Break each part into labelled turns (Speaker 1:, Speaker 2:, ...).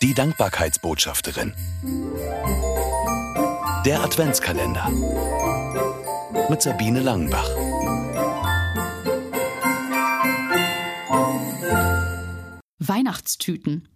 Speaker 1: Die Dankbarkeitsbotschafterin. Der Adventskalender. Mit Sabine Langenbach.
Speaker 2: Weihnachtstüten.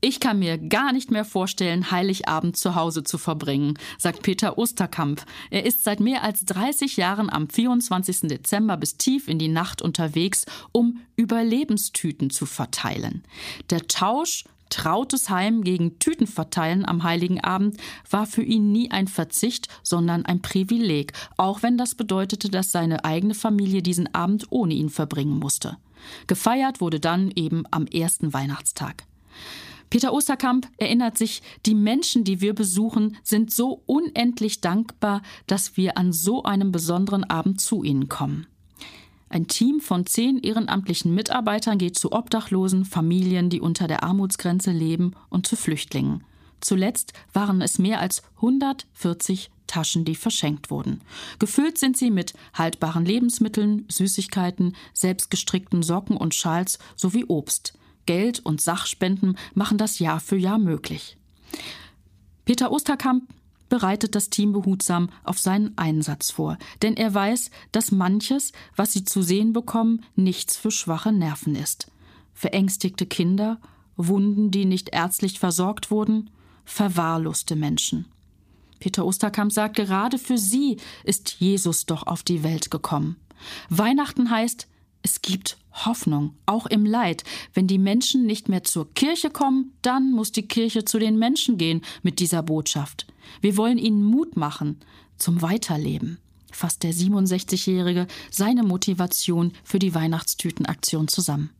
Speaker 2: Ich kann mir gar nicht mehr vorstellen, Heiligabend zu Hause zu verbringen, sagt Peter Osterkamp. Er ist seit mehr als 30 Jahren am 24. Dezember bis tief in die Nacht unterwegs, um Überlebenstüten zu verteilen. Der Tausch trautes Heim gegen Tütenverteilen am Heiligen Abend war für ihn nie ein Verzicht, sondern ein Privileg, auch wenn das bedeutete, dass seine eigene Familie diesen Abend ohne ihn verbringen musste. Gefeiert wurde dann eben am ersten Weihnachtstag. Peter Osterkamp erinnert sich, die Menschen, die wir besuchen, sind so unendlich dankbar, dass wir an so einem besonderen Abend zu ihnen kommen. Ein Team von zehn ehrenamtlichen Mitarbeitern geht zu Obdachlosen, Familien, die unter der Armutsgrenze leben, und zu Flüchtlingen. Zuletzt waren es mehr als 140 Taschen, die verschenkt wurden. Gefüllt sind sie mit haltbaren Lebensmitteln, Süßigkeiten, selbstgestrickten Socken und Schals sowie Obst. Geld und Sachspenden machen das Jahr für Jahr möglich. Peter Osterkamp bereitet das Team behutsam auf seinen Einsatz vor, denn er weiß, dass manches, was sie zu sehen bekommen, nichts für schwache Nerven ist. Verängstigte Kinder, Wunden, die nicht ärztlich versorgt wurden, verwahrloste Menschen. Peter Osterkamp sagt, gerade für sie ist Jesus doch auf die Welt gekommen. Weihnachten heißt, es gibt Hoffnung, auch im Leid. Wenn die Menschen nicht mehr zur Kirche kommen, dann muss die Kirche zu den Menschen gehen mit dieser Botschaft. Wir wollen ihnen Mut machen zum Weiterleben, fasst der 67-Jährige seine Motivation für die Weihnachtstütenaktion zusammen.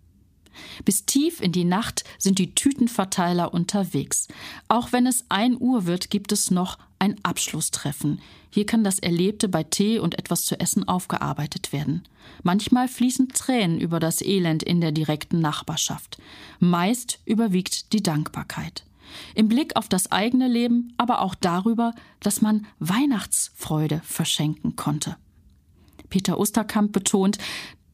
Speaker 2: Bis tief in die Nacht sind die Tütenverteiler unterwegs. Auch wenn es ein Uhr wird, gibt es noch ein Abschlusstreffen. Hier kann das Erlebte bei Tee und etwas zu essen aufgearbeitet werden. Manchmal fließen Tränen über das Elend in der direkten Nachbarschaft. Meist überwiegt die Dankbarkeit. Im Blick auf das eigene Leben, aber auch darüber, dass man Weihnachtsfreude verschenken konnte. Peter Osterkamp betont,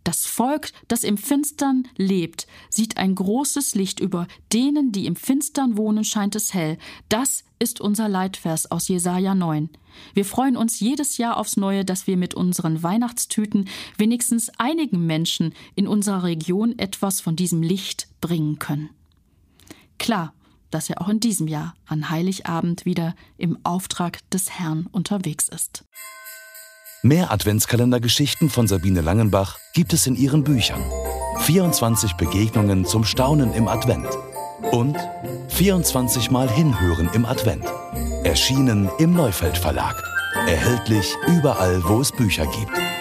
Speaker 2: das Volk, das im Finstern lebt, sieht ein großes Licht über denen, die im Finstern wohnen, scheint es hell. Das ist unser Leitvers aus Jesaja 9. Wir freuen uns jedes Jahr aufs Neue, dass wir mit unseren Weihnachtstüten wenigstens einigen Menschen in unserer Region etwas von diesem Licht bringen können. Klar, dass er auch in diesem Jahr an Heiligabend wieder im Auftrag des Herrn unterwegs ist.
Speaker 1: Mehr Adventskalendergeschichten von Sabine Langenbach gibt es in ihren Büchern. 24 Begegnungen zum Staunen im Advent und 24 Mal Hinhören im Advent. Erschienen im Neufeld Verlag. Erhältlich überall, wo es Bücher gibt.